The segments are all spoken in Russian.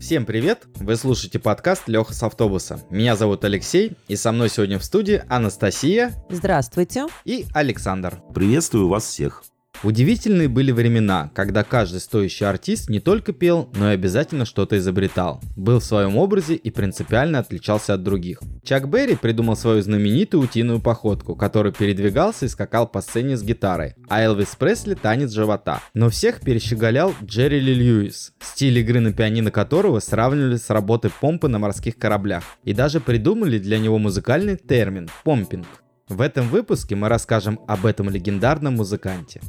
Всем привет! Вы слушаете подкаст Леха с автобуса. Меня зовут Алексей, и со мной сегодня в студии Анастасия. Здравствуйте. И Александр. Приветствую вас всех. Удивительные были времена, когда каждый стоящий артист не только пел, но и обязательно что-то изобретал. Был в своем образе и принципиально отличался от других. Чак Берри придумал свою знаменитую утиную походку, который передвигался и скакал по сцене с гитарой, а Элвис Пресли танец живота. Но всех перещеголял Джерри Ли Льюис, стиль игры на пианино которого сравнивали с работой помпы на морских кораблях. И даже придумали для него музыкальный термин – помпинг. В этом выпуске мы расскажем об этом легендарном музыканте.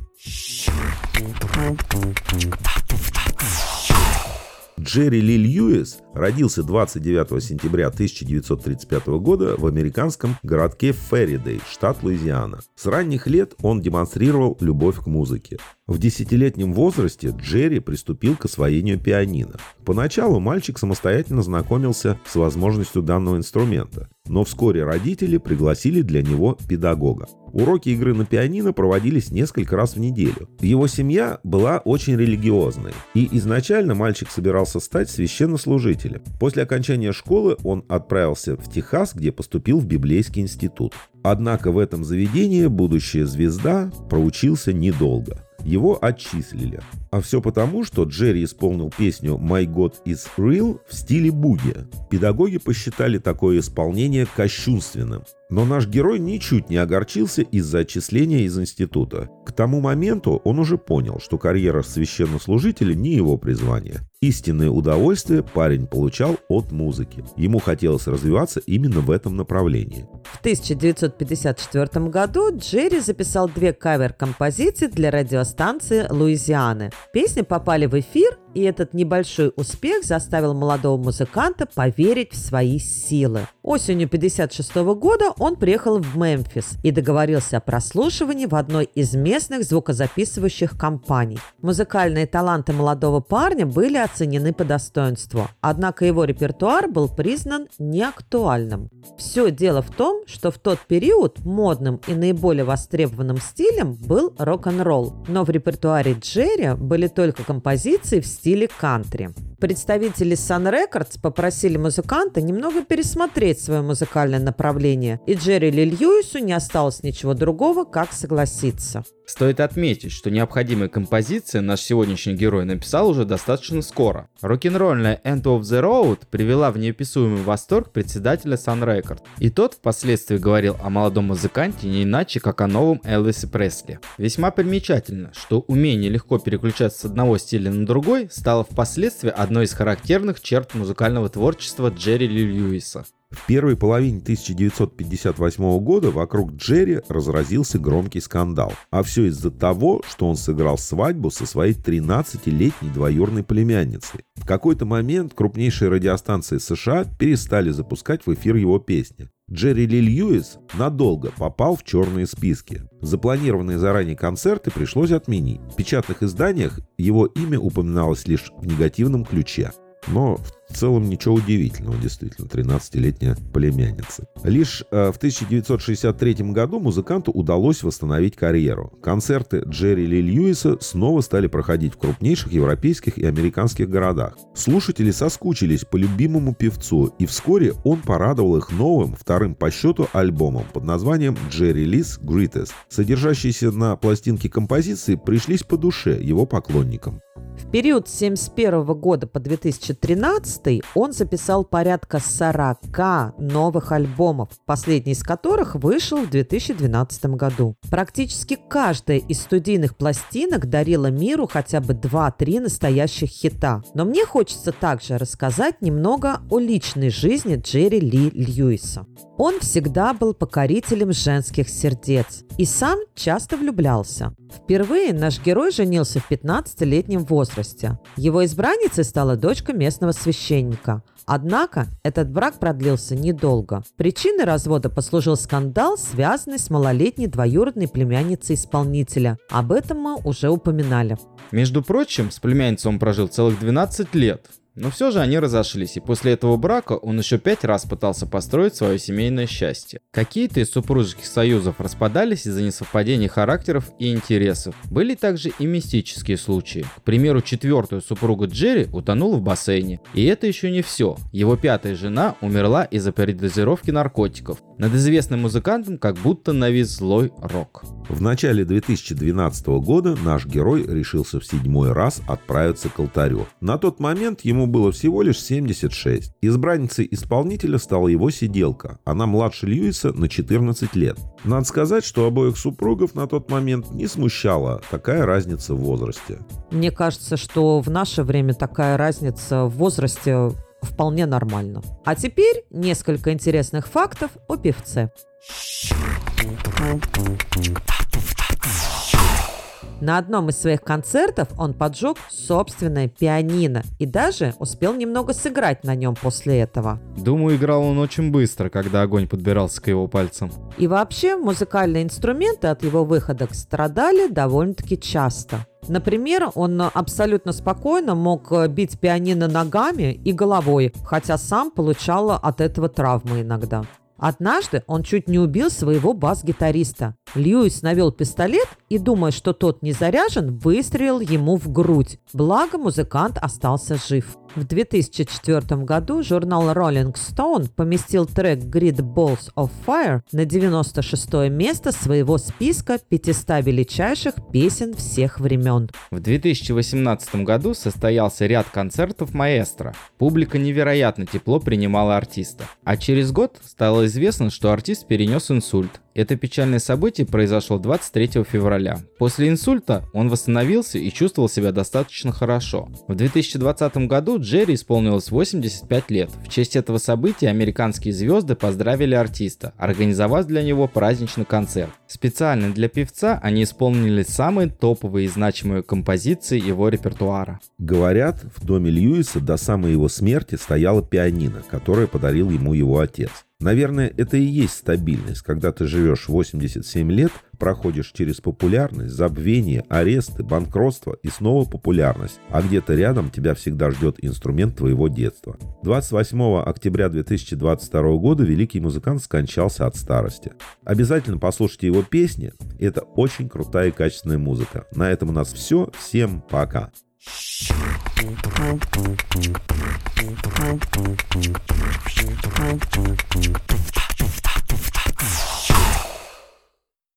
Джерри Ли Льюис родился 29 сентября 1935 года в американском городке Ферридей, штат Луизиана. С ранних лет он демонстрировал любовь к музыке. В десятилетнем возрасте Джерри приступил к освоению пианино. Поначалу мальчик самостоятельно знакомился с возможностью данного инструмента, но вскоре родители пригласили для него педагога. Уроки игры на пианино проводились несколько раз в неделю. Его семья была очень религиозной, и изначально мальчик собирался стать священнослужителем. После окончания школы он отправился в Техас, где поступил в библейский институт. Однако в этом заведении будущая звезда проучился недолго. Его отчислили. А все потому, что Джерри исполнил песню «My God is Real» в стиле буги. Педагоги посчитали такое исполнение кощунственным. Но наш герой ничуть не огорчился из-за отчисления из института. К тому моменту он уже понял, что карьера священнослужителя не его призвание. Истинное удовольствие парень получал от музыки. Ему хотелось развиваться именно в этом направлении. В 1954 году Джерри записал две кавер-композиции для радиостанции Луизианы. Песни попали в эфир и этот небольшой успех заставил молодого музыканта поверить в свои силы. Осенью 1956 года он приехал в Мемфис и договорился о прослушивании в одной из местных звукозаписывающих компаний. Музыкальные таланты молодого парня были оценены по достоинству, однако его репертуар был признан неактуальным. Все дело в том, что в тот период модным и наиболее востребованным стилем был рок-н-ролл, но в репертуаре Джерри были только композиции в стиле стиле кантри. Представители Sun Records попросили музыканта немного пересмотреть свое музыкальное направление, и Джерри Ли Льюису не осталось ничего другого, как согласиться. Стоит отметить, что необходимые композиции наш сегодняшний герой написал уже достаточно скоро. Рок-н-ролльная End of the Road привела в неописуемый восторг председателя Sun Records, и тот впоследствии говорил о молодом музыканте не иначе, как о новом Элвисе Пресли. Весьма примечательно, что умение легко переключаться с одного стиля на другой стало впоследствии одной из характерных черт музыкального творчества Джерри Ли Льюиса. В первой половине 1958 года вокруг Джерри разразился громкий скандал. А все из-за того, что он сыграл свадьбу со своей 13-летней двоюрной племянницей. В какой-то момент крупнейшие радиостанции США перестали запускать в эфир его песни. Джерри Ли Льюис надолго попал в черные списки. Запланированные заранее концерты пришлось отменить. В печатных изданиях его имя упоминалось лишь в негативном ключе. Но в целом ничего удивительного, действительно, 13-летняя племянница. Лишь э, в 1963 году музыканту удалось восстановить карьеру. Концерты Джерри Ли Льюиса снова стали проходить в крупнейших европейских и американских городах. Слушатели соскучились по любимому певцу, и вскоре он порадовал их новым, вторым по счету альбомом под названием «Джерри Лис Greatest». Содержащиеся на пластинке композиции пришлись по душе его поклонникам. В период с 1971 года по 2013 он записал порядка 40 новых альбомов, последний из которых вышел в 2012 году. Практически каждая из студийных пластинок дарила миру хотя бы 2-3 настоящих хита. Но мне хочется также рассказать немного о личной жизни Джерри Ли Льюиса. Он всегда был покорителем женских сердец и сам часто влюблялся. Впервые наш герой женился в 15-летнем возрасте. Его избранницей стала дочка местного священника. Однако этот брак продлился недолго. Причиной развода послужил скандал, связанный с малолетней двоюродной племянницей исполнителя. Об этом мы уже упоминали. Между прочим, с племянницей он прожил целых 12 лет. Но все же они разошлись, и после этого брака он еще пять раз пытался построить свое семейное счастье. Какие-то из супружеских союзов распадались из-за несовпадений характеров и интересов. Были также и мистические случаи. К примеру, четвертую супругу Джерри утонула в бассейне. И это еще не все. Его пятая жена умерла из-за передозировки наркотиков. Над известным музыкантом как будто навис злой рок. В начале 2012 года наш герой решился в седьмой раз отправиться к алтарю. На тот момент ему было всего лишь 76. Избранницей исполнителя стала его сиделка. Она младше Льюиса на 14 лет. Надо сказать, что обоих супругов на тот момент не смущала такая разница в возрасте. Мне кажется, что в наше время такая разница в возрасте вполне нормально. А теперь несколько интересных фактов о певце. На одном из своих концертов он поджег собственное пианино и даже успел немного сыграть на нем после этого. Думаю, играл он очень быстро, когда огонь подбирался к его пальцам. И вообще музыкальные инструменты от его выходок страдали довольно-таки часто. Например, он абсолютно спокойно мог бить пианино ногами и головой, хотя сам получал от этого травмы иногда. Однажды он чуть не убил своего бас-гитариста. Льюис навел пистолет и, думая, что тот не заряжен, выстрелил ему в грудь. Благо музыкант остался жив. В 2004 году журнал Rolling Stone поместил трек Grid Balls of Fire на 96 место своего списка 500 величайших песен всех времен. В 2018 году состоялся ряд концертов маэстро. Публика невероятно тепло принимала артиста. А через год известно, что артист перенес инсульт. Это печальное событие произошло 23 февраля. После инсульта он восстановился и чувствовал себя достаточно хорошо. В 2020 году Джерри исполнилось 85 лет. В честь этого события американские звезды поздравили артиста, организовав для него праздничный концерт. Специально для певца они исполнили самые топовые и значимые композиции его репертуара. Говорят, в доме Льюиса до самой его смерти стояла пианино, которое подарил ему его отец. Наверное, это и есть стабильность, когда ты живешь 87 лет, проходишь через популярность, забвение, аресты, банкротство и снова популярность, а где-то рядом тебя всегда ждет инструмент твоего детства. 28 октября 2022 года великий музыкант скончался от старости. Обязательно послушайте его песни, это очень крутая и качественная музыка. На этом у нас все, всем пока. Thank you.